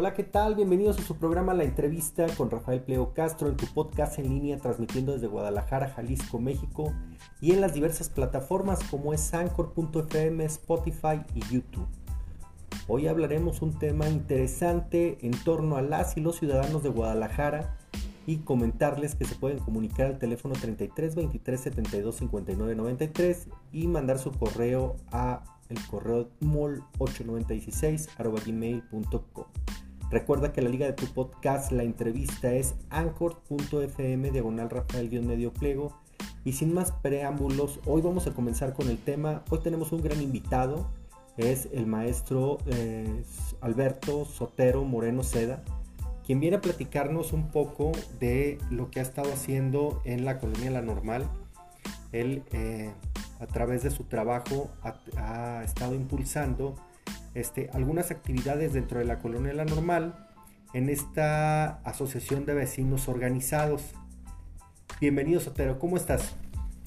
Hola, ¿qué tal? Bienvenidos a su programa La Entrevista con Rafael Pleo Castro en tu podcast en línea transmitiendo desde Guadalajara, Jalisco, México y en las diversas plataformas como es Anchor.fm, Spotify y YouTube. Hoy hablaremos un tema interesante en torno a las y los ciudadanos de Guadalajara y comentarles que se pueden comunicar al teléfono 33 23 72 59 93 y mandar su correo a el correo mol8916 gmail.com. Recuerda que la liga de tu podcast, la entrevista es anchor.fm diagonal Rafael-medio pliego. Y sin más preámbulos, hoy vamos a comenzar con el tema. Hoy tenemos un gran invitado, es el maestro eh, Alberto Sotero Moreno Seda, quien viene a platicarnos un poco de lo que ha estado haciendo en la colonia La Normal. Él, eh, a través de su trabajo, ha estado impulsando este, algunas actividades dentro de la colonia La Normal en esta asociación de vecinos organizados. Bienvenido Sotero, ¿cómo estás?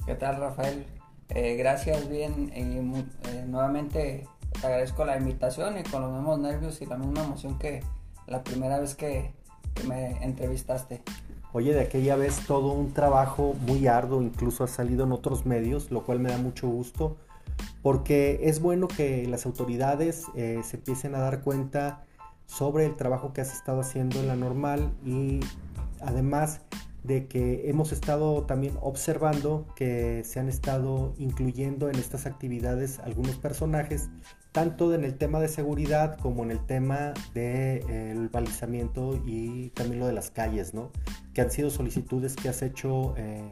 ¿Qué tal Rafael? Eh, gracias, bien, y eh, nuevamente te agradezco la invitación y con los mismos nervios y la misma emoción que la primera vez que, que me entrevistaste. Oye, de aquella vez todo un trabajo muy arduo, incluso ha salido en otros medios, lo cual me da mucho gusto porque es bueno que las autoridades eh, se empiecen a dar cuenta sobre el trabajo que has estado haciendo en la normal y además de que hemos estado también observando que se han estado incluyendo en estas actividades algunos personajes, tanto en el tema de seguridad como en el tema del de, balizamiento y también lo de las calles, ¿no? Que han sido solicitudes que has hecho eh,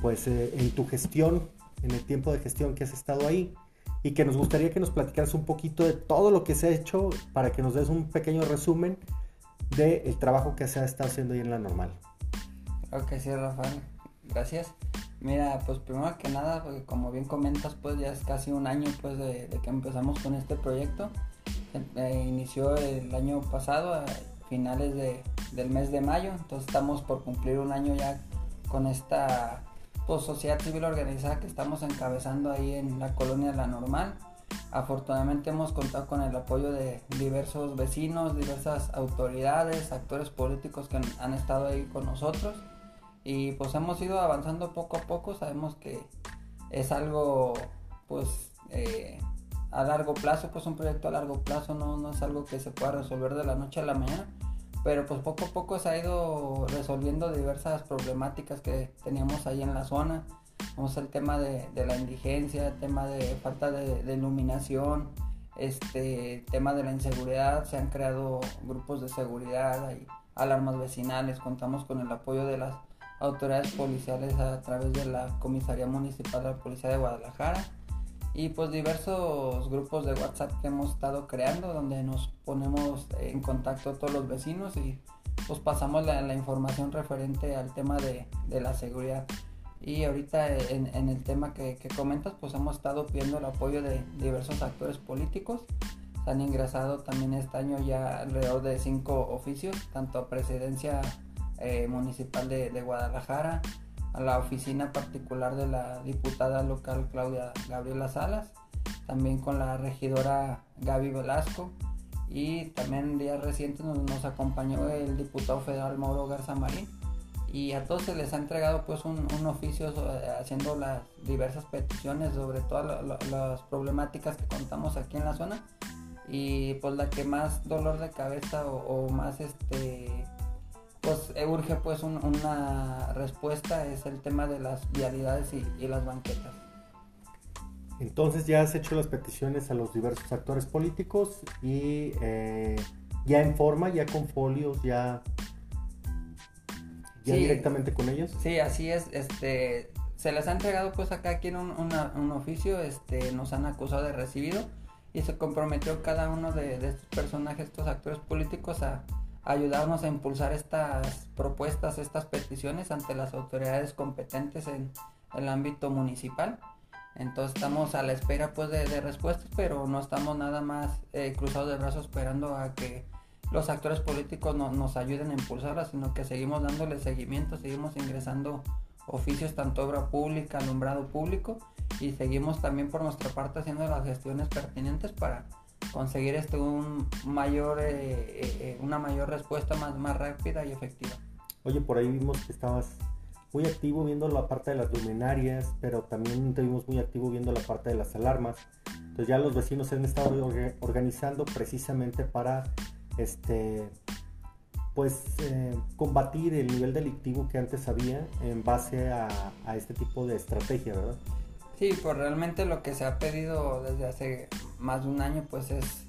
pues eh, en tu gestión en el tiempo de gestión que has estado ahí y que nos gustaría que nos platicaras un poquito de todo lo que se ha hecho para que nos des un pequeño resumen del trabajo que se ha estado haciendo ahí en la normal. Ok, sí, Rafael, gracias. Mira, pues primero que nada, como bien comentas, pues ya es casi un año pues de, que empezamos con este proyecto. Eh, inició el año pasado, a finales de, del mes de mayo, entonces estamos por cumplir un año ya con esta pues, sociedad civil organizada que estamos encabezando ahí en la colonia La Normal. Afortunadamente hemos contado con el apoyo de diversos vecinos, diversas autoridades, actores políticos que han, estado ahí con nosotros y pues hemos ido avanzando poco a poco. Sabemos que es algo pues eh, a largo plazo, pues un proyecto a largo plazo, no, no es algo que se pueda resolver de la noche a la mañana pero pues poco a poco se ha ido resolviendo diversas problemáticas que teníamos ahí en la zona. Vamos el tema de, la indigencia, el tema de falta de, iluminación, este tema de la inseguridad, se han creado grupos de seguridad, hay alarmas vecinales, contamos con el apoyo de las autoridades policiales a través de la Comisaría Municipal de la Policía de Guadalajara y pues diversos grupos de WhatsApp que hemos estado creando donde nos ponemos en contacto todos los vecinos y pues pasamos la, información referente al tema de, la seguridad. Y ahorita en, el tema que, comentas pues hemos estado pidiendo el apoyo de diversos actores políticos. Se han ingresado también este año ya alrededor de cinco oficios, tanto a Presidencia eh, Municipal de, de Guadalajara, a la oficina particular de la diputada local Claudia Gabriela Salas, también con la regidora Gaby Velasco y también en días recientes nos, acompañó el diputado federal Mauro Garza Marín y a todos se les ha entregado pues un, oficio haciendo las diversas peticiones sobre todas las problemáticas que contamos aquí en la zona y pues la que más dolor de cabeza o, o más este pues eh, urge pues una respuesta es el tema de las vialidades y, las banquetas. Entonces ya has hecho las peticiones a los diversos actores políticos y eh, ya en forma, ya con folios, ya, ya directamente con ellos. Sí, así es. Este, se les ha entregado pues acá aquí en un, oficio, este, nos han acusado de recibido y se comprometió cada uno de estos personajes, estos actores políticos a ayudarnos a impulsar estas propuestas, estas peticiones ante las autoridades competentes en el ámbito municipal. Entonces estamos a la espera pues de, respuestas, pero no estamos nada más eh, cruzados de brazos esperando a que los actores políticos nos ayuden a impulsarlas, sino que seguimos dándole seguimiento, seguimos ingresando oficios tanto obra pública, alumbrado público y seguimos también por nuestra parte haciendo las gestiones pertinentes para conseguir este un mayor eh, eh, eh, una mayor respuesta más, más rápida y efectiva. Oye, por ahí vimos que estabas muy activo viendo la parte de las luminarias, pero también te vimos muy activo viendo la parte de las alarmas. Entonces ya los vecinos se han estado organizando precisamente para este pues combatir el nivel delictivo que antes había en base a, a este tipo de estrategia, ¿verdad? Sí, pues realmente lo que se ha pedido desde hace más de un año pues es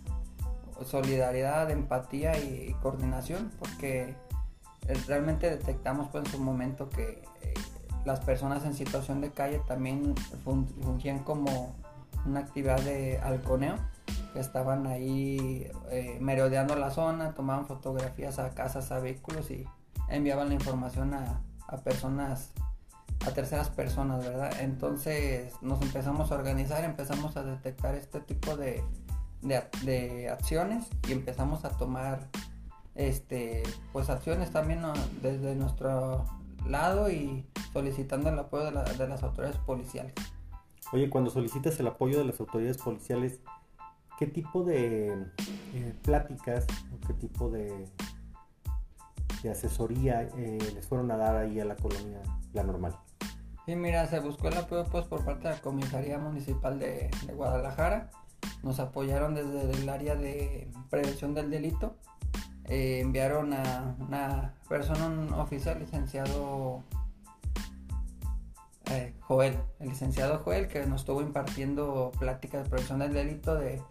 solidaridad, empatía y, coordinación porque realmente detectamos pues en su momento que eh, las personas en situación de calle también fungían como una actividad de halconeo estaban ahí eh, merodeando la zona, tomaban fotografías a casas, a vehículos y enviaban la información a personas a terceras personas, ¿verdad? Entonces nos empezamos a organizar, empezamos a detectar este tipo de, de, acciones y empezamos a tomar este pues acciones también desde nuestro lado y solicitando el apoyo de, de, las autoridades policiales. Oye, cuando solicitas el apoyo de las autoridades policiales, ¿qué tipo de eh, pláticas o qué tipo de, de asesoría eh, les fueron a dar ahí a la colonia La Normal? Sí, mira, se buscó el apoyo pues, por parte de la Comisaría Municipal de, Guadalajara. Nos apoyaron desde el área de prevención del delito. Eh, enviaron a una persona, un oficial, licenciado eh, Joel, el licenciado Joel, que nos estuvo impartiendo pláticas de prevención del delito de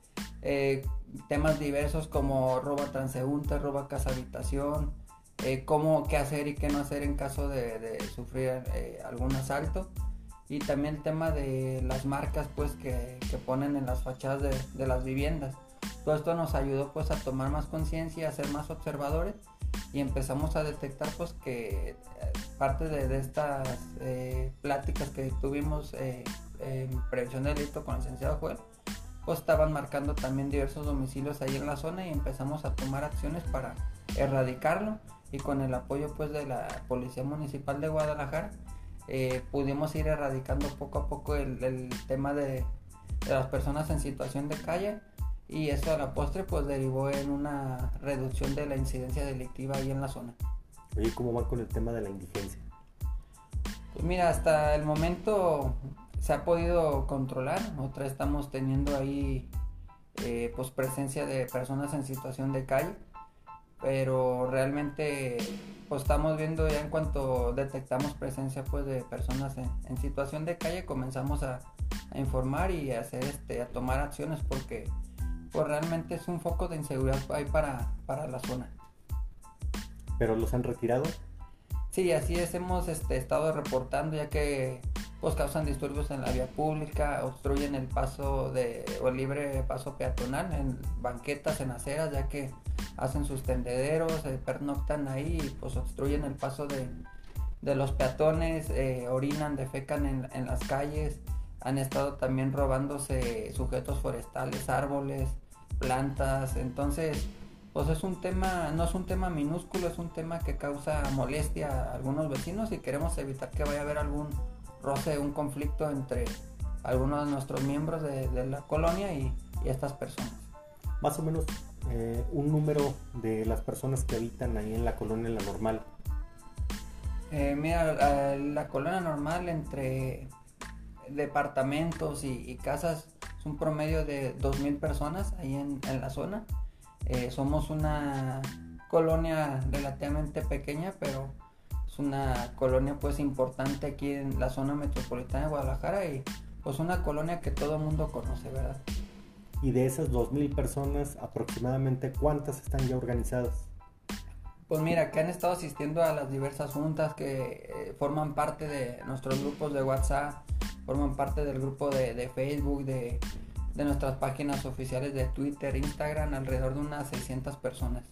eh, temas diversos como robo transeúnte, robo casa habitación, eh, cómo, qué hacer y qué no hacer en caso de, sufrir eh, algún asalto. Y también el tema de las marcas pues que, ponen en las fachadas de, las viviendas. Todo esto nos ayudó pues a tomar más conciencia, a ser más observadores y empezamos a detectar pues que eh, parte de, estas pláticas que tuvimos en prevención de delito con el licenciado juez pues estaban marcando también diversos domicilios ahí en la zona y empezamos a tomar acciones para erradicarlo y con el apoyo pues de la Policía Municipal de Guadalajara eh, pudimos ir erradicando poco a poco el, tema de, las personas en situación de calle y eso a la postre pues derivó en una reducción de la incidencia delictiva ahí en la zona. Oye, ¿cómo va con el tema de la indigencia? Pues mira, hasta el momento se ha podido controlar, otra estamos teniendo ahí eh, pues presencia de personas en situación de calle pero realmente pues estamos viendo ya en cuanto detectamos presencia pues de personas en, situación de calle comenzamos a, informar y a hacer este a tomar acciones porque pues realmente es un foco de inseguridad ahí para, para la zona. Pero los han retirado sí así es hemos este, estado reportando ya que pues causan disturbios en la vía pública obstruyen el paso de o el libre paso peatonal en banquetas en aceras ya que hacen sus tendederos, se pernoctan ahí pues obstruyen el paso de, los peatones, eh, orinan, defecan en, en, las calles, han estado también robándose sujetos forestales, árboles, plantas, entonces pues es un tema, no es un tema minúsculo, es un tema que causa molestia a algunos vecinos y queremos evitar que vaya a haber algún roce, un conflicto entre algunos de nuestros miembros de, la colonia y, y estas personas. Más o menos eh, un número de las personas que habitan ahí en la colonia La Normal? Eh, mira, la, colonia normal entre departamentos y, casas es un promedio de 2.000 personas ahí en, la zona. Eh, somos una colonia relativamente pequeña, pero es una colonia pues importante aquí en la zona metropolitana de Guadalajara y pues una colonia que todo el mundo conoce, ¿verdad? Y de esas 2.000 personas, aproximadamente cuántas están ya organizadas? Pues mira, que han estado asistiendo a las diversas juntas que eh, forman parte de nuestros grupos de WhatsApp, forman parte del grupo de, Facebook, de, nuestras páginas oficiales de Twitter, Instagram, alrededor de unas 600 personas.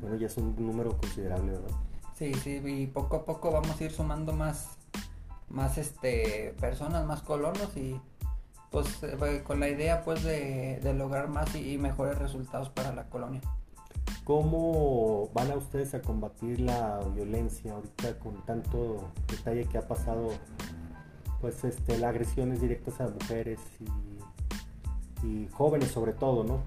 Bueno, ya es un número considerable, ¿verdad? Sí, sí, y poco a poco vamos a ir sumando más, más este, personas, más colonos y pues eh, con la idea pues de, lograr más y, mejores resultados para la colonia. ¿Cómo van a ustedes a combatir la violencia ahorita con tanto detalle que ha pasado pues este las agresiones directas a mujeres y jóvenes sobre todo, ¿no?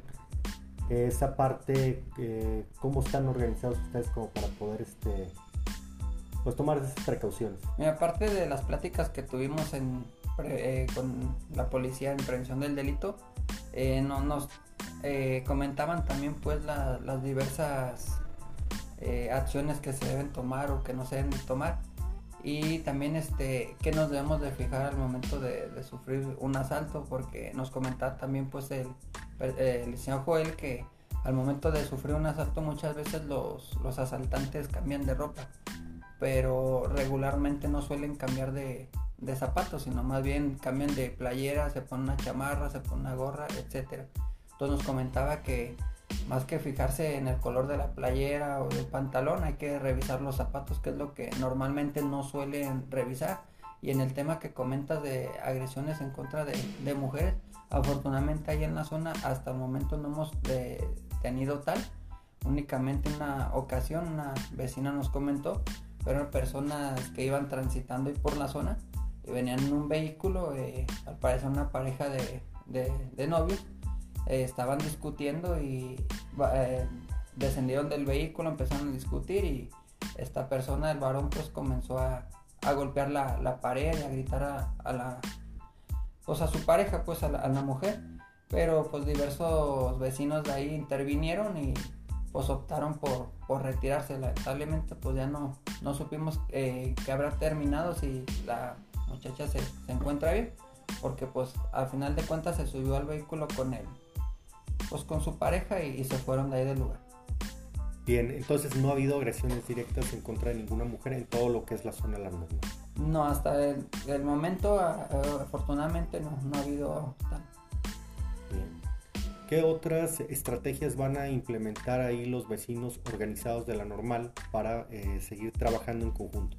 Esa parte, eh, ¿cómo están organizados ustedes como para poder este, pues tomar esas precauciones? Mira, aparte de las pláticas que tuvimos en, eh, con la policía en prevención del delito, eh, no, nos comentaban también pues las diversas acciones que se deben tomar o que no se deben tomar. Y también este que nos debemos de fijar al momento de, sufrir un asalto porque nos comentaba también pues el, el, señor Joel que al momento de sufrir un asalto muchas veces los, los asaltantes cambian de ropa pero regularmente no suelen cambiar de, de zapatos sino más bien cambian de playera se ponen una chamarra se ponen una gorra etcétera entonces nos comentaba que más que fijarse en el color de la playera o del pantalón, hay que revisar los zapatos, que es lo que normalmente no suelen revisar. Y en el tema que comentas de agresiones en contra de, mujeres, afortunadamente ahí en la zona hasta el momento no hemos eh, tenido tal. Únicamente una ocasión una vecina nos comentó, fueron personas que iban transitando y por la zona venían en un vehículo, eh, al parecer una pareja de, de novios, eh, estaban discutiendo y eh, descendieron del vehículo, empezaron a discutir y esta persona, el varón, pues comenzó a, golpear la, pared y a gritar a, la pues a su pareja, pues a la, mujer. Pero pues diversos vecinos de ahí intervinieron y pues optaron por, por retirarse. Lamentablemente pues ya no, no supimos eh, que habrá terminado si la muchacha se, se, encuentra bien. Porque pues al final de cuentas se subió al vehículo con él pues con su pareja y, se fueron de ahí del lugar. Bien, entonces no ha habido agresiones directas en contra de ninguna mujer en todo lo que es la zona de la norma. No, hasta el, momento afortunadamente no, no, ha habido tal. Bien. ¿Qué otras estrategias van a implementar ahí los vecinos organizados de la normal para eh, seguir trabajando en conjunto?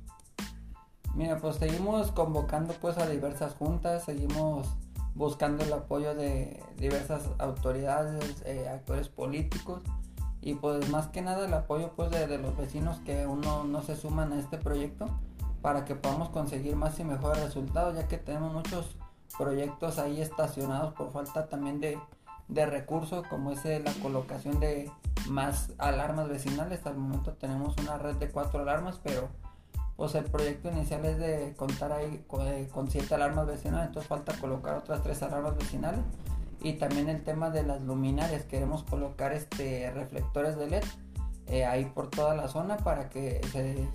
Mira, pues seguimos convocando pues a diversas juntas, seguimos buscando el apoyo de diversas autoridades, eh, actores políticos y pues más que nada el apoyo pues de, los vecinos que uno no se suman a este proyecto para que podamos conseguir más y mejores resultados ya que tenemos muchos proyectos ahí estacionados por falta también de, recursos como es eh, la colocación de más alarmas vecinales. Al momento tenemos una red de cuatro alarmas pero pues el proyecto inicial es de contar ahí eh, con, siete alarmas vecinales, entonces falta colocar otras tres alarmas vecinales y también el tema de las luminarias, queremos colocar este reflectores de LED eh, ahí por toda la zona para que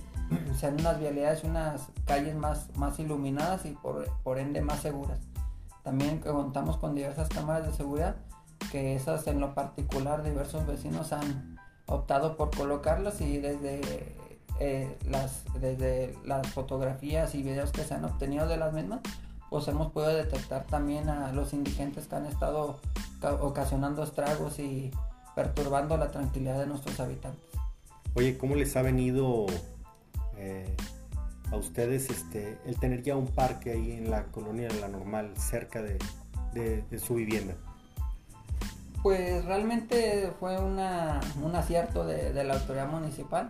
sean unas vialidades, unas calles más, más iluminadas y por, por ende más seguras. También contamos con diversas cámaras de seguridad que esas en lo particular diversos vecinos han optado por colocarlas y desde eh, las, desde las fotografías y videos que se han obtenido de las mismas, pues hemos podido detectar también a los indigentes que han estado ocasionando estragos y perturbando la tranquilidad de nuestros habitantes. Oye, ¿cómo les ha venido eh, a ustedes este, el tener ya un parque ahí en la colonia de la normal, cerca de, su vivienda? Pues realmente fue una, un acierto de, de la autoridad municipal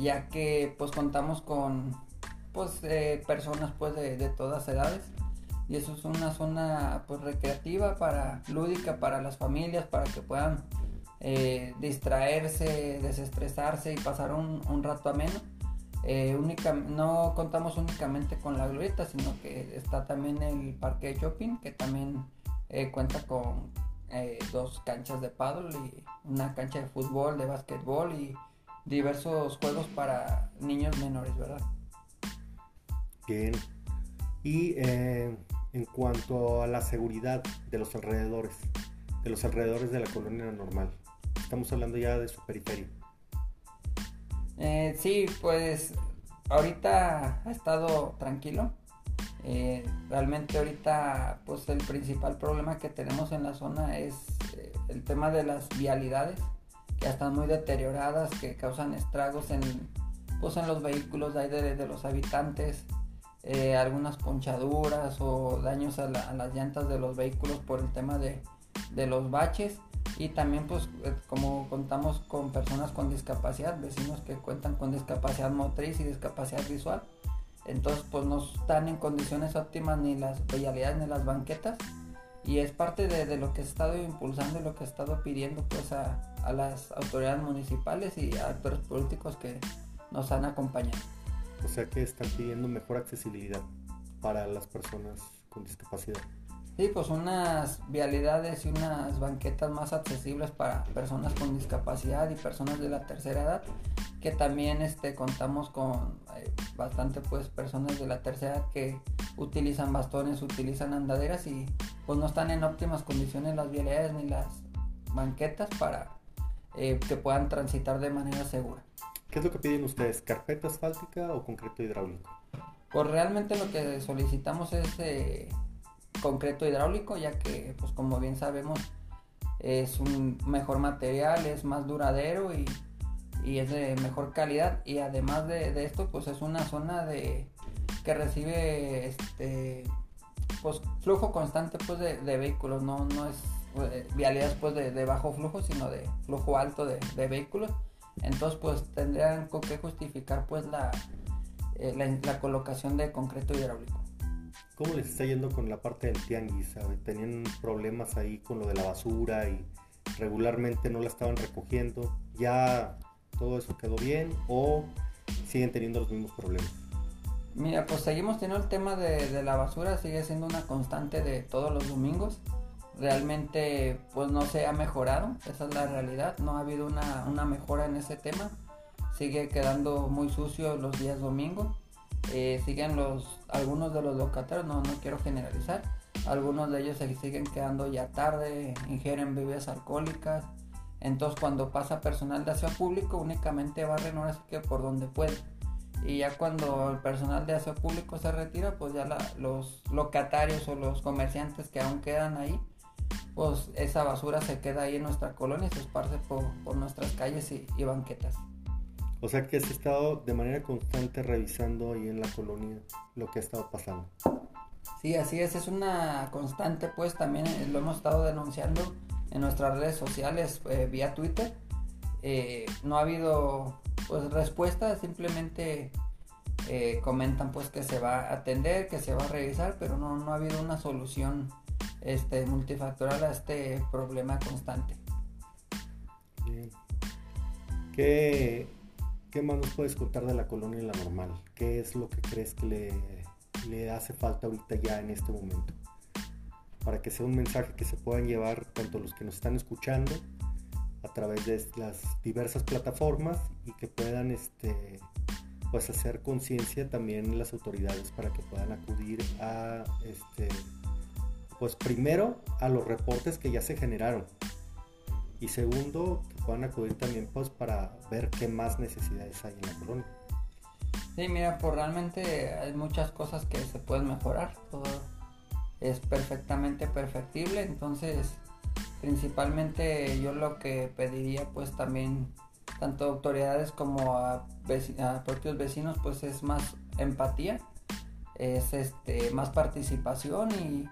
ya que pues contamos con pues eh, personas pues de, todas edades. Y eso es una zona pues recreativa para lúdica para las familias para que puedan eh, distraerse desestresarse y pasar un, rato ameno. Eh, única, no contamos únicamente con la glorieta sino que está también el parque de shopping que también cuenta con dos canchas de paddle y una cancha de fútbol de básquetbol y diversos juegos para niños menores, ¿verdad? Bien. Y eh, en cuanto a la seguridad de los alrededores, de los alrededores de la colonia normal, estamos hablando ya de su periferia. Eh, sí, pues ahorita ha estado tranquilo. Eh, realmente ahorita pues el principal problema que tenemos en la zona es el tema de las vialidades ya están muy deterioradas, que causan estragos en, pues, en los vehículos de, de, de los habitantes, eh, algunas ponchaduras o daños a, las llantas de los vehículos por el tema de, los baches. Y también pues eh, como contamos con personas con discapacidad, vecinos que cuentan con discapacidad motriz y discapacidad visual, entonces pues no están en condiciones óptimas ni las vialidades ni las banquetas y es parte de, lo que he estado impulsando y lo que he estado pidiendo pues a, las autoridades municipales y a actores políticos que nos han acompañado. O sea que están pidiendo mejor accesibilidad para las personas con discapacidad. Sí, pues unas vialidades y unas banquetas más accesibles para personas con discapacidad y personas de la tercera edad, que también este, contamos con eh, bastante pues personas de la tercera edad que utilizan bastones, utilizan andaderas y pues no están en óptimas condiciones las vialidades ni las banquetas para eh, que puedan transitar de manera segura. ¿Qué es lo que piden ustedes? ¿Carpeta asfáltica o concreto hidráulico? Pues realmente lo que solicitamos es eh, concreto hidráulico, ya que, pues como bien sabemos, es un mejor material, es más duradero y, es de mejor calidad. Y además de, esto, pues es una zona de que recibe este pues flujo constante pues de, vehículos, no, no es eh, vialidades pues de, bajo flujo, sino de flujo alto de, vehículos. Entonces pues tendrían que justificar pues la, eh, la colocación de concreto hidráulico. ¿Cómo les está yendo con la parte del tianguis? Tenían problemas ahí con lo de la basura y regularmente no la estaban recogiendo. ¿Ya todo eso quedó bien o siguen teniendo los mismos problemas? Mira, pues seguimos teniendo el tema de, la basura, sigue siendo una constante de todos los domingos. Realmente pues no se ha mejorado, esa es la realidad, no ha habido una, una mejora en ese tema. Sigue quedando muy sucio los días domingos eh, siguen los, algunos de los locatarios, no, no quiero generalizar, algunos de ellos se siguen quedando ya tarde, ingieren bebidas alcohólicas, entonces cuando pasa personal de aseo público únicamente barren ahora sí por donde puede. Y ya cuando el personal de aseo público se retira, pues ya los locatarios o los comerciantes que aún quedan ahí, pues esa basura se queda ahí en nuestra colonia y se esparce por, nuestras calles y banquetas. O sea que has estado de manera constante revisando ahí en la colonia lo que ha estado pasando. Sí, así es, es una constante, pues también eh, lo hemos estado denunciando en nuestras redes sociales eh, vía Twitter. Eh, no ha habido pues respuesta, simplemente comentan pues que se va a atender, que se va a revisar, pero no, no ha habido una solución este, multifactorial a este problema constante. Bien. ¿Qué, ¿Qué más nos puedes contar de la colonia La Normal? ¿Qué es lo que crees que le, le hace falta ahorita ya en este momento? Para que sea un mensaje que se puedan llevar tanto los que nos están escuchando a través de las diversas plataformas y que puedan este, pues hacer conciencia también las autoridades para que puedan acudir a este pues primero a los reportes que ya se generaron y segundo, puedan acudir también pues para ver qué más necesidades hay en la colonia. Sí, mira, pues realmente hay muchas cosas que se pueden mejorar, todo es perfectamente perfectible, entonces principalmente yo lo que pediría pues también tanto autoridades como a, a propios vecinos pues es más empatía, es este más participación y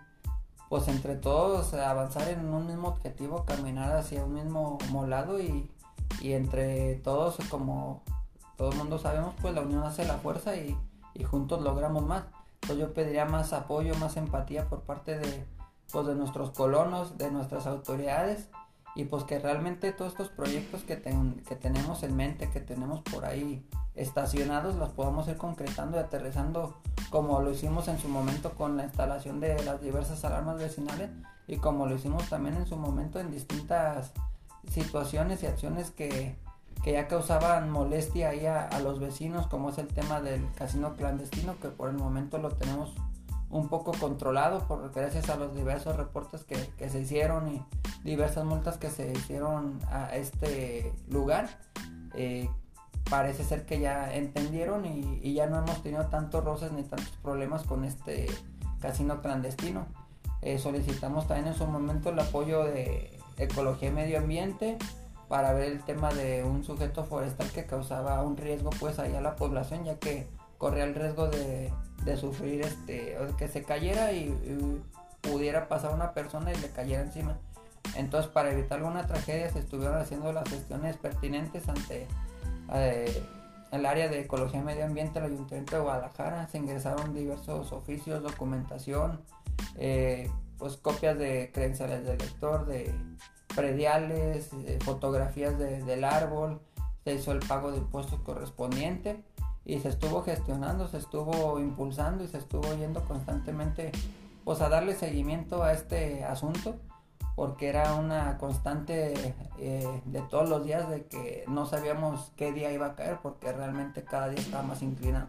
pues entre todos avanzar en un mismo objetivo, caminar hacia un mismo lado y, entre todos, como todo el mundo sabemos, pues la unión hace la fuerza y, juntos logramos más. Pues yo pediría más apoyo, más empatía por parte de, pues de nuestros colonos, de nuestras autoridades y pues que realmente todos estos proyectos que, que tenemos en mente, que tenemos por ahí estacionados, los podamos ir concretando y aterrizando como lo hicimos en su momento con la instalación de las diversas alarmas vecinales y como lo hicimos también en su momento en distintas situaciones y acciones que, ya causaban molestia ahí a, los vecinos, como es el tema del casino clandestino, que por el momento lo tenemos un poco controlado por gracias a los diversos reportes que, se hicieron y diversas multas que se hicieron a este lugar. Eh, parece ser que ya entendieron y, ya no hemos tenido tantos roces ni tantos problemas con este casino clandestino. Eh, solicitamos también en su momento el apoyo de Ecología y Medio Ambiente para ver el tema de un sujeto forestal que causaba un riesgo pues ahí a la población ya que corría el riesgo de, sufrir este que se cayera y, pudiera pasar una persona y le cayera encima. Entonces para evitar alguna tragedia se estuvieron haciendo las gestiones pertinentes ante eh, el área de Ecología y Medio Ambiente del Ayuntamiento de Guadalajara. Se ingresaron diversos oficios, documentación, eh, pues copias de credenciales del lector, de prediales, fotografías del árbol, se hizo el pago de impuestos correspondiente y se estuvo gestionando, se estuvo impulsando y se estuvo yendo constantemente pues a darle seguimiento a este asunto porque era una constante eh, de todos los días de que no sabíamos qué día iba a caer porque realmente cada día estaba más inclinado.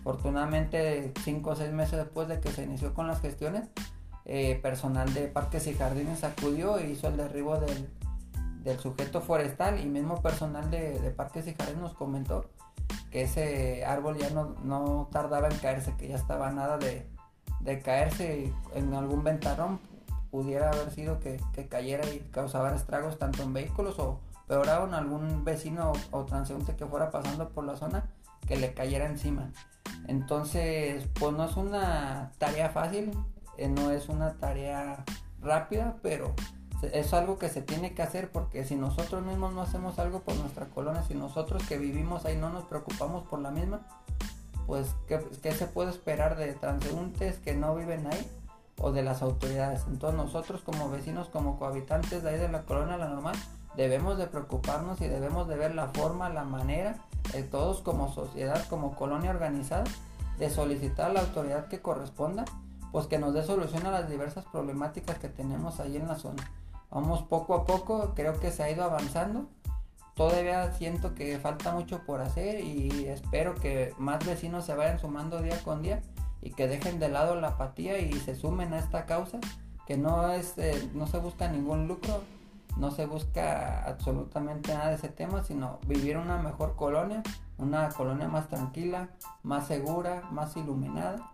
Afortunadamente, cinco o seis meses después de que se inició con las gestiones, eh, personal de Parques y Jardines acudió e hizo el derribo del, sujeto forestal y mismo personal de, Parques y Jardines nos comentó que ese árbol ya no, tardaba en caerse, que ya estaba nada de, de caerse en algún ventarrón pudiera haber sido que, cayera y causara estragos tanto en vehículos o peor aún algún vecino o, transeúnte que fuera pasando por la zona que le cayera encima. Entonces, pues no es una tarea fácil, eh, no es una tarea rápida, pero es algo que se tiene que hacer porque si nosotros mismos no hacemos algo por nuestra colonia, si nosotros que vivimos ahí no nos preocupamos por la misma, pues ¿qué, qué se puede esperar de transeúntes que no viven ahí? o de las autoridades. Entonces nosotros como vecinos, como cohabitantes de ahí de la colonia La Normal, debemos de preocuparnos y debemos de ver la forma, la manera, de todos como sociedad, como colonia organizada, de solicitar a la autoridad que corresponda, pues que nos dé solución a las diversas problemáticas que tenemos ahí en la zona. Vamos poco a poco, creo que se ha ido avanzando. Todavía siento que falta mucho por hacer y espero que más vecinos se vayan sumando día con día y que dejen de lado la apatía y se sumen a esta causa, que no es, eh, no se busca ningún lucro, no se busca absolutamente nada de ese tema, sino vivir una mejor colonia, una colonia más tranquila, más segura, más iluminada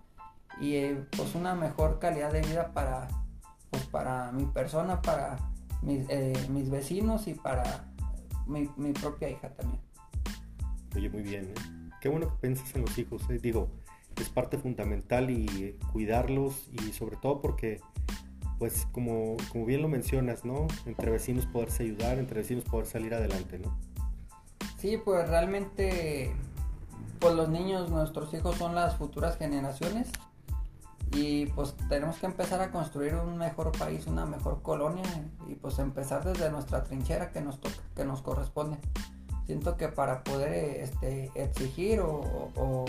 y eh, pues una mejor calidad de vida para, pues, para mi persona, para mis, eh, mis vecinos y para mi, mi, propia hija también. Oye, muy bien, qué bueno que piensas en los hijos, digo, es parte fundamental y cuidarlos y sobre todo porque pues como, como bien lo mencionas, ¿no? Entre vecinos poderse ayudar, entre vecinos poder salir adelante, ¿no? Sí, pues realmente pues los niños, nuestros hijos son las futuras generaciones y pues tenemos que empezar a construir un mejor país, una mejor colonia y pues empezar desde nuestra trinchera que nos toca, que nos corresponde. Siento que para poder este, exigir o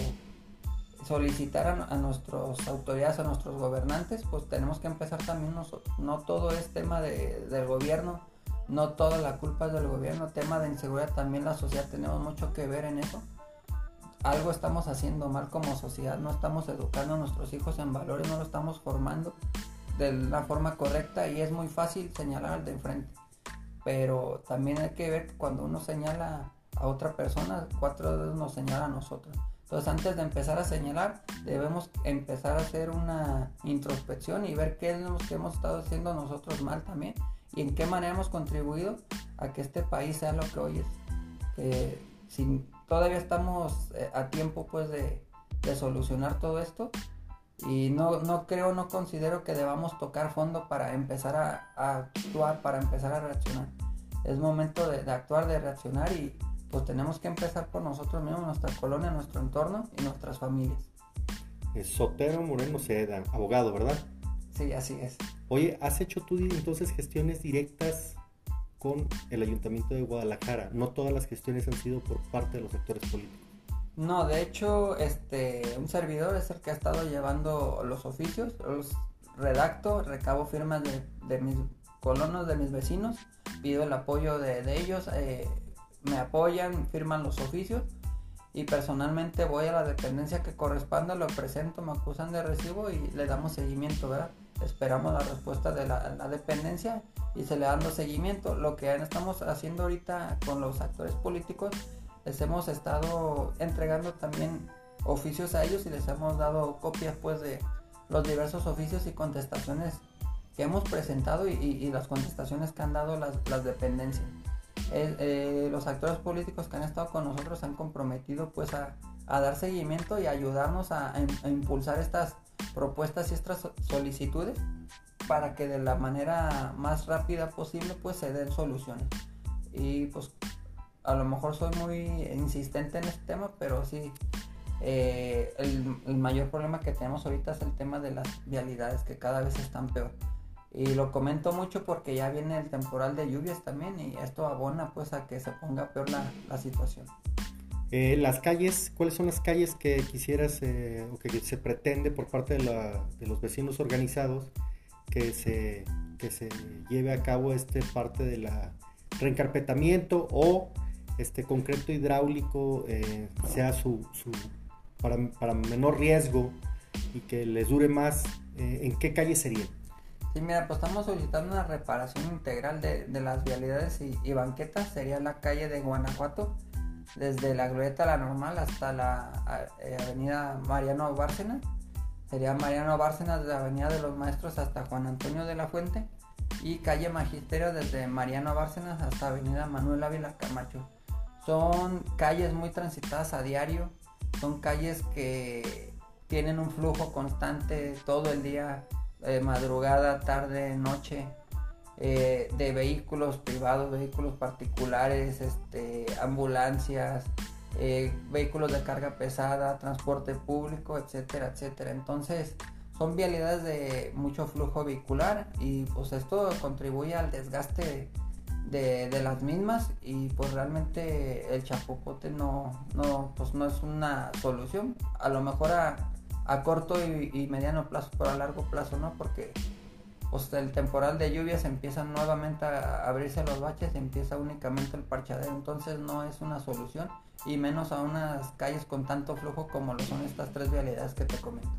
solicitar a, nuestras autoridades, a nuestros gobernantes, pues tenemos que empezar también nosotros. No todo es tema del gobierno, no toda la culpa es del gobierno, tema de inseguridad también la sociedad tenemos mucho que ver en eso. Algo estamos haciendo mal como sociedad, no estamos educando a nuestros hijos en valores, no lo estamos formando de la forma correcta y es muy fácil señalar al de enfrente. Pero también hay que ver cuando uno señala a otra persona, cuatro dedos nos señala a nosotros. Entonces antes de empezar a señalar, debemos empezar a hacer una introspección y ver qué es lo que hemos estado haciendo nosotros mal también y en qué manera hemos contribuido a que este país sea lo que hoy es. Que si todavía estamos eh, a tiempo pues de, solucionar todo esto y no, no, creo, no considero que debamos tocar fondo para empezar a, actuar, para empezar a reaccionar. Es momento de actuar, de reaccionar y, pues tenemos que empezar por nosotros mismos, nuestra colonia, nuestro entorno y nuestras familias. Sotero Moreno Seda, abogado, ¿verdad? Sí, así es. Oye, ¿has hecho tú entonces gestiones directas con el Ayuntamiento de Guadalajara? No todas las gestiones han sido por parte de los sectores políticos. No, de hecho, este, un servidor es el que ha estado llevando los oficios, los redacto, recabo firmas de, mis colonos, de mis vecinos, pido el apoyo de, ellos, eh, me apoyan, firman los oficios y personalmente voy a la dependencia que corresponda, lo presento, me acusan de recibo y le damos seguimiento, ¿verdad? Esperamos la respuesta de la, dependencia y se le dando seguimiento. Lo que estamos haciendo ahorita con los actores políticos, les hemos estado entregando también oficios a ellos y les hemos dado copias pues de los diversos oficios y contestaciones que hemos presentado y, las contestaciones que han dado las, dependencias. Eh, los actores políticos que han estado con nosotros han comprometido pues a, dar seguimiento y ayudarnos a, impulsar estas propuestas y estas solicitudes para que de la manera más rápida posible pues se den soluciones. Y pues a lo mejor soy muy insistente en este tema, pero sí, eh, el, mayor problema que tenemos ahorita es el tema de las vialidades que cada vez están peor. Y lo comento mucho porque ya viene el temporal de lluvias también y esto abona pues a que se ponga peor la situación. Eh, las calles, ¿cuáles son las calles que quisieras eh, o que se pretende por parte de, la, de, los vecinos organizados que se, que se lleve a cabo este parte de la reencarpetamiento o este concreto hidráulico eh, sea su, para, para, menor riesgo y que les dure más? ¿En qué calle sería? Sí, mira, pues estamos solicitando una reparación integral de, de las vialidades y, banquetas. Sería la calle de Guanajuato, desde la Glorieta La Normal hasta la eh, avenida Mariano Bárcenas. Sería Mariano Bárcenas desde la avenida de los Maestros hasta Juan Antonio de la Fuente. Y calle Magisterio desde Mariano Bárcenas hasta avenida Manuel Ávila Camacho. Son calles muy transitadas a diario. Son calles que tienen un flujo constante todo el día eh, madrugada, tarde, noche, eh, de vehículos privados, vehículos particulares, este, ambulancias, eh, vehículos de carga pesada, transporte público, etcétera, etcétera. Entonces, son vialidades de mucho flujo vehicular y pues esto contribuye al desgaste de, las mismas y pues realmente el chapopote no, no, pues no es una solución. A lo mejor a, a corto y, y, mediano plazo, pero a largo plazo no, porque pues, el temporal de lluvias empieza nuevamente a abrirse los baches empieza únicamente el parchadero, entonces no es una solución y menos a unas calles con tanto flujo como lo son estas tres vialidades que te comento.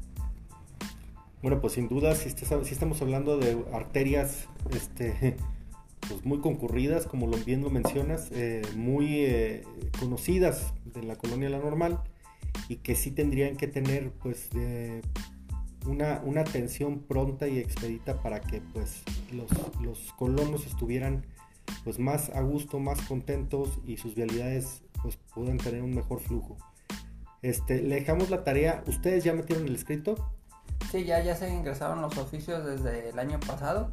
Bueno, pues sin duda, si, estamos hablando de arterias este, pues muy concurridas, como lo bien lo mencionas, eh, muy eh, conocidas de la colonia La Normal, y que sí tendrían que tener pues una, una, atención pronta y expedita para que pues los, los, colonos estuvieran pues más a gusto, más contentos y sus vialidades pues puedan tener un mejor flujo. Este, le dejamos la tarea, ¿ustedes ya metieron el escrito? Sí, ya, ya se ingresaron los oficios desde el año pasado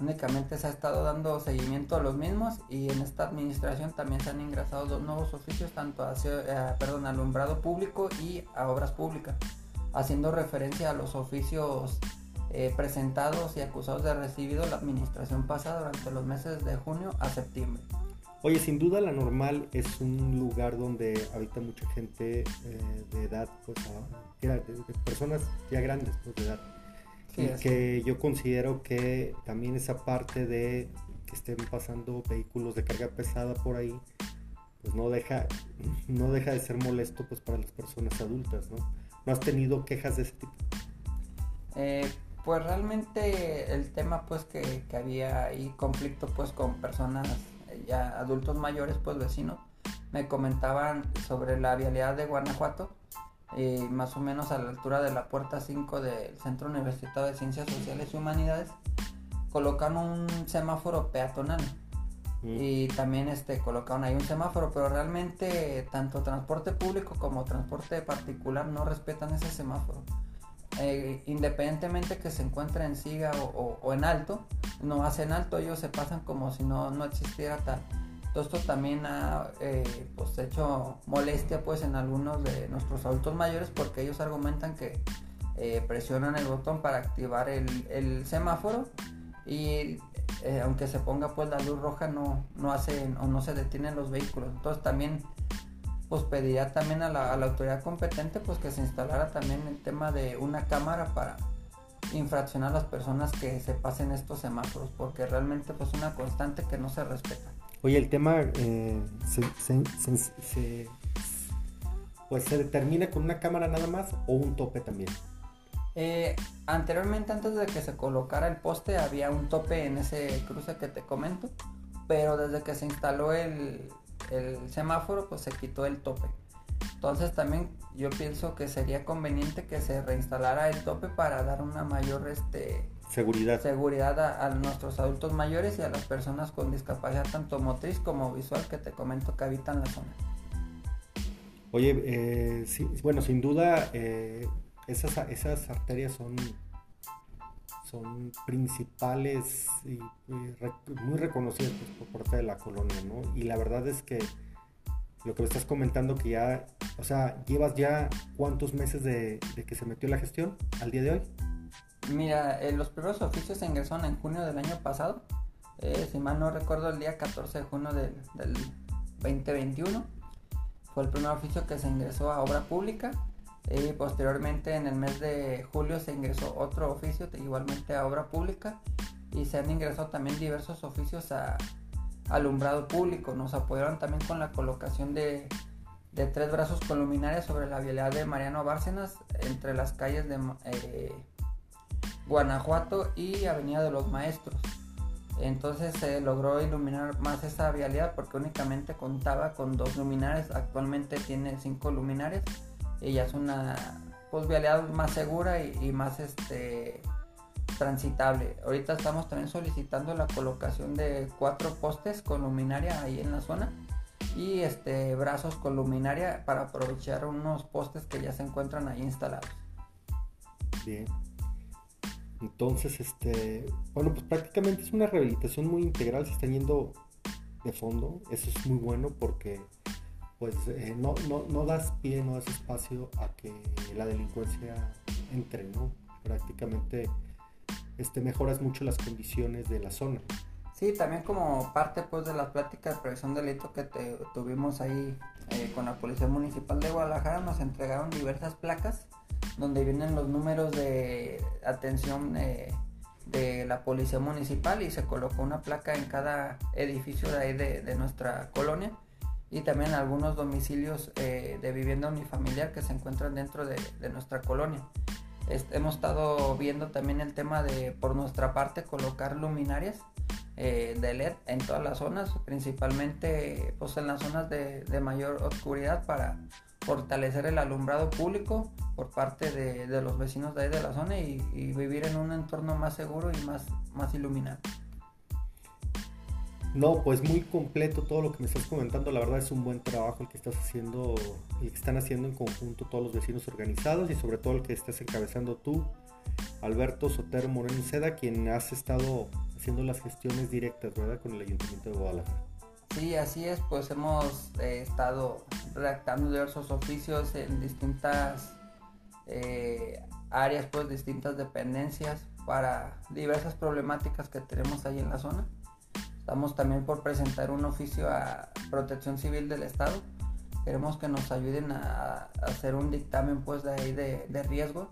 únicamente se ha estado dando seguimiento a los mismos y en esta administración también se han ingresado dos nuevos oficios, tanto a, eh, perdón, alumbrado público y a obras públicas, haciendo referencia a los oficios eh, presentados y acusados de recibido la administración pasada durante los meses de junio a septiembre. Oye, sin duda la normal es un lugar donde habita mucha gente eh, de edad, pues, de, de, personas ya grandes, pues, de edad y que yo considero que también esa parte de que estén pasando vehículos de carga pesada por ahí, pues no deja, no deja de ser molesto pues para las personas adultas, ¿no? ¿No has tenido quejas de ese tipo? Eh, pues realmente el tema pues que, que, había ahí conflicto pues con personas ya adultos mayores pues vecinos me comentaban sobre la vialidad de Guanajuato eh, más o menos a la altura de la puerta 5 del Centro Universitario de Ciencias Sociales y Humanidades, colocaron un semáforo peatonal. Y también este, colocaron ahí un semáforo, pero realmente tanto transporte público como transporte particular no respetan ese semáforo. Eh, independientemente que se encuentre en siga o, o, en alto, no hacen alto, ellos se pasan como si no, no existiera tal. Todo esto también ha eh, pues, hecho molestia pues en algunos de nuestros adultos mayores porque ellos argumentan que eh, presionan el botón para activar el, el semáforo y eh, aunque se ponga pues la luz roja no, no hacen o no se detienen los vehículos. Entonces también pues pediría también a la, a la autoridad competente pues que se instalara también el tema de una cámara para infraccionar a las personas que se pasen estos semáforos porque realmente pues una constante que no se respeta. Oye, el tema eh, se, pues se determina con una cámara nada más o un tope también. Eh, anteriormente, antes de que se colocara el poste, había un tope en ese cruce que te comento, pero desde que se instaló el, el semáforo, pues se quitó el tope. Entonces también yo pienso que sería conveniente que se reinstalara el tope para dar una mayor este, seguridad, seguridad a, a, nuestros adultos mayores y a las personas con discapacidad tanto motriz como visual que te comento que habitan la zona. Oye, eh, sí, bueno, sin duda eh, esas, esas arterias son, son principales y, muy reconocidas pues, por parte de la colonia, ¿no? Y la verdad es que lo que me estás comentando que ya o sea, ¿llevas ya cuántos meses de, que se metió la gestión al día de hoy? Mira, eh, los primeros oficios se ingresaron en junio del año pasado. Eh, si mal no recuerdo, el día 14 de junio del, del 2021 fue el primer oficio que se ingresó a obra pública. Y posteriormente en el mes de julio se ingresó otro oficio igualmente a obra pública y se han ingresado también diversos oficios a alumbrado público. Nos apoyaron también con la colocación de, tres brazos con luminarias sobre la vialidad de Mariano Bárcenas entre las calles de eh, Guanajuato y Avenida de los Maestros. Entonces se logró iluminar más esa vialidad porque únicamente contaba con dos luminarias. Actualmente tiene cinco luminarias y ya es una pues, vialidad más segura y, más este transitable. Ahorita estamos también solicitando la colocación de cuatro postes con luminaria ahí en la zona y este brazos con luminaria para aprovechar unos postes que ya se encuentran ahí instalados. Bien. Entonces, este, bueno, pues prácticamente es una rehabilitación muy integral, se están yendo de fondo, eso es muy bueno porque pues eh, no, no, das pie, no das espacio a que la delincuencia entre, ¿no? Prácticamente este, mejoras mucho las condiciones de la zona. Sí, también como parte pues de la plática de prevención de delito que tuvimos ahí eh, con la Policía Municipal de Guadalajara, nos entregaron diversas placas donde vienen los números de atención eh, de la policía municipal y se colocó una placa en cada edificio de ahí de, nuestra colonia y también algunos domicilios eh, de vivienda unifamiliar que se encuentran dentro de, nuestra colonia. hemos estado viendo también el tema de por nuestra parte colocar luminarias eh, de LED en todas las zonas, principalmente pues, en las zonas de, mayor oscuridad para fortalecer el alumbrado público por parte de, los vecinos de ahí de la zona y, vivir en un entorno más seguro y más, más iluminado. No, pues muy completo todo lo que me estás comentando. La verdad es un buen trabajo el que estás haciendo, el que están haciendo en conjunto todos los vecinos organizados y sobre todo el que estás encabezando tú, Alberto Sotero Moreno Seda, quien has estado haciendo las gestiones directas, ¿verdad? Con el Ayuntamiento de Guadalajara. Sí, así es, pues hemos eh, estado redactando diversos oficios en distintas eh, áreas, pues distintas dependencias para diversas problemáticas que tenemos ahí en la zona. Estamos también por presentar un oficio a Protección Civil del Estado. Queremos que nos ayuden a, hacer un dictamen pues de ahí de, riesgo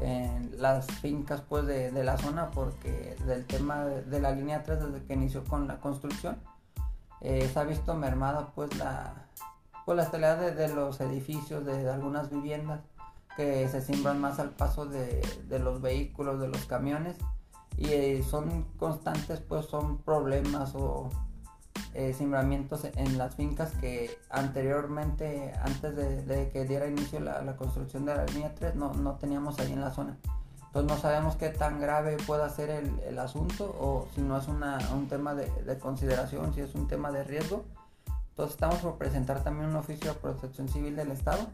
en las fincas pues de, la zona porque del tema de, la línea 3 desde que inició con la construcción eh, se ha visto mermada pues la, pues, la estabilidad de, los edificios, de, algunas viviendas que se simbran más al paso de, los vehículos, de los camiones y eh, son constantes pues son problemas o eh, en las fincas que anteriormente, antes de, que diera inicio la, construcción de la línea 3, no, no teníamos ahí en la zona. Entonces no sabemos qué tan grave pueda ser el, asunto o si no es un tema de, consideración, si es un tema de riesgo. Entonces estamos por presentar también un oficio de protección civil del Estado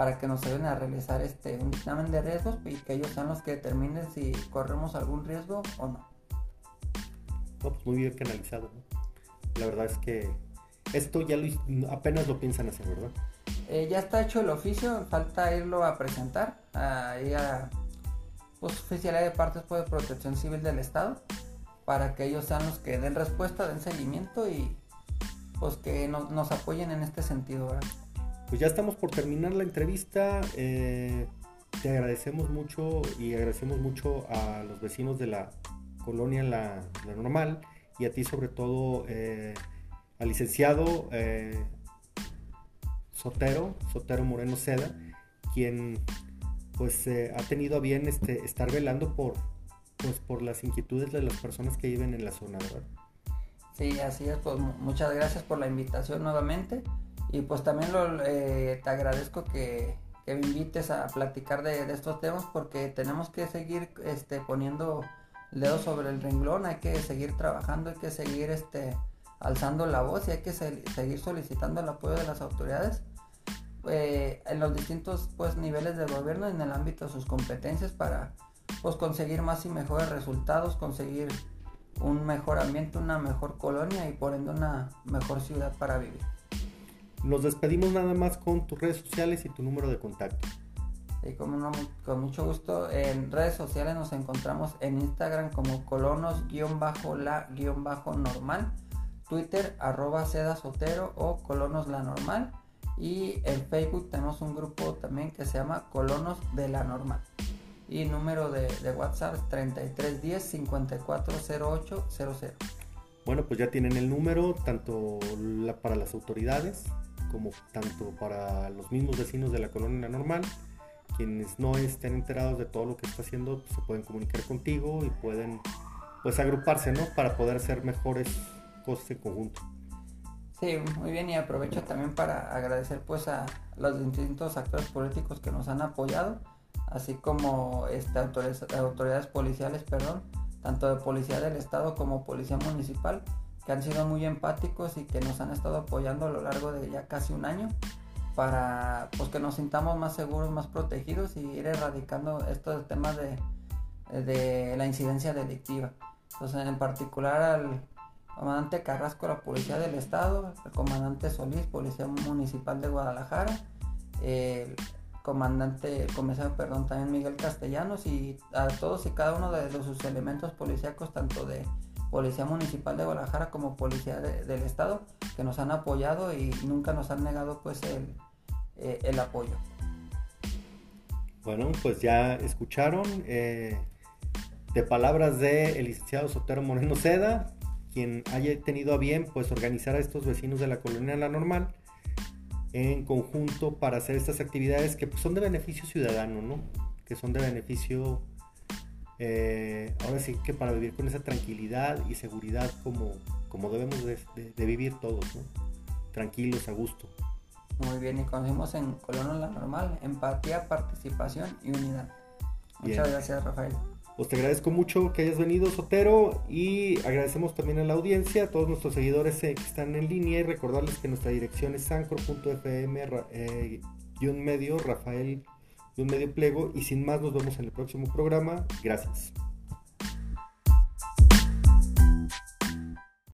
para que nos ayuden a realizar este, un examen de riesgos y que ellos sean los que determinen si corremos algún riesgo o no. pues muy bien canalizado. La verdad es que esto ya lo, apenas lo piensan hacer, ¿verdad? Eh, ya está hecho el oficio, falta irlo a presentar ahí a pues, oficialidad de partes pues, de protección civil del Estado para que ellos sean los que den respuesta, den seguimiento y pues que nos apoyen en este sentido. Pues ya estamos por terminar la entrevista. Eh, te agradecemos mucho y agradecemos mucho a los vecinos de la colonia La, Normal y a ti sobre todo eh, al licenciado eh, Sotero, Sotero Moreno Seda, quien pues ha tenido a bien este, estar velando por, pues, por las inquietudes de las personas que viven en la zona, ¿verdad? Sí, así es, pues muchas gracias por la invitación nuevamente y pues también eh, te agradezco que, me invites a platicar de, estos temas porque tenemos que seguir este, poniendo el dedo sobre el renglón, hay que seguir trabajando, hay que seguir este, alzando la voz y hay que seguir solicitando el apoyo de las autoridades eh, en los distintos pues, niveles de gobierno en el ámbito de sus competencias para pues, conseguir más y mejores resultados, conseguir un mejor ambiente, una mejor colonia y por ende una mejor ciudad para vivir. Nos despedimos nada más con tus redes sociales y tu número de contacto. Y como no, con mucho gusto, en redes sociales nos encontramos en Instagram como colonos-la-normal, Twitter arroba seda sotero o colonos la normal y en Facebook tenemos un grupo también que se llama colonos de la normal y número de, de WhatsApp 3310 540800. Bueno, pues ya tienen el número tanto para las autoridades como tanto para los mismos vecinos de la colonia normal. Quienes no estén enterados de todo lo que está haciendo pues, se pueden comunicar contigo y pueden pues agruparse, ¿no? Para poder hacer mejores cosas en conjunto. Sí, muy bien y aprovecho también para agradecer pues a los distintos actores políticos que nos han apoyado así como este, autoridades, autoridades policiales, perdón, tanto de policía del estado como policía municipal, que han sido muy empáticos y que nos han estado apoyando a lo largo de ya casi un año para pues, que nos sintamos más seguros, más protegidos y ir erradicando estos temas de, de la incidencia delictiva. Entonces, en particular al comandante Carrasco, la Policía del Estado, el comandante Solís, Policía Municipal de Guadalajara, el comandante, el comisario, perdón, también Miguel Castellanos y a todos y cada uno de, sus elementos policíacos, tanto de Policía Municipal de Guadalajara como Policía del Estado, que nos han apoyado y nunca nos han negado pues el, eh, el apoyo. Bueno, pues ya escucharon eh, de palabras de el licenciado Sotero Moreno Seda, quien haya tenido a bien pues organizar a estos vecinos de la colonia La Normal en conjunto para hacer estas actividades que pues, son de beneficio ciudadano, ¿no? Que son de beneficio, eh, ahora sí que para vivir con esa tranquilidad y seguridad como, como debemos de, vivir todos, ¿no? Tranquilos, a gusto. Muy bien, y conocimos en Colono la Normal, empatía, participación y unidad. Muchas gracias, Rafael. Pues te agradezco mucho que hayas venido, Sotero, y agradecemos también a la audiencia, a todos nuestros seguidores eh, que están en línea y recordarles que nuestra dirección es sancor.fm eh, medio, Rafael un medio plego, y sin más nos vemos en el próximo programa. Gracias.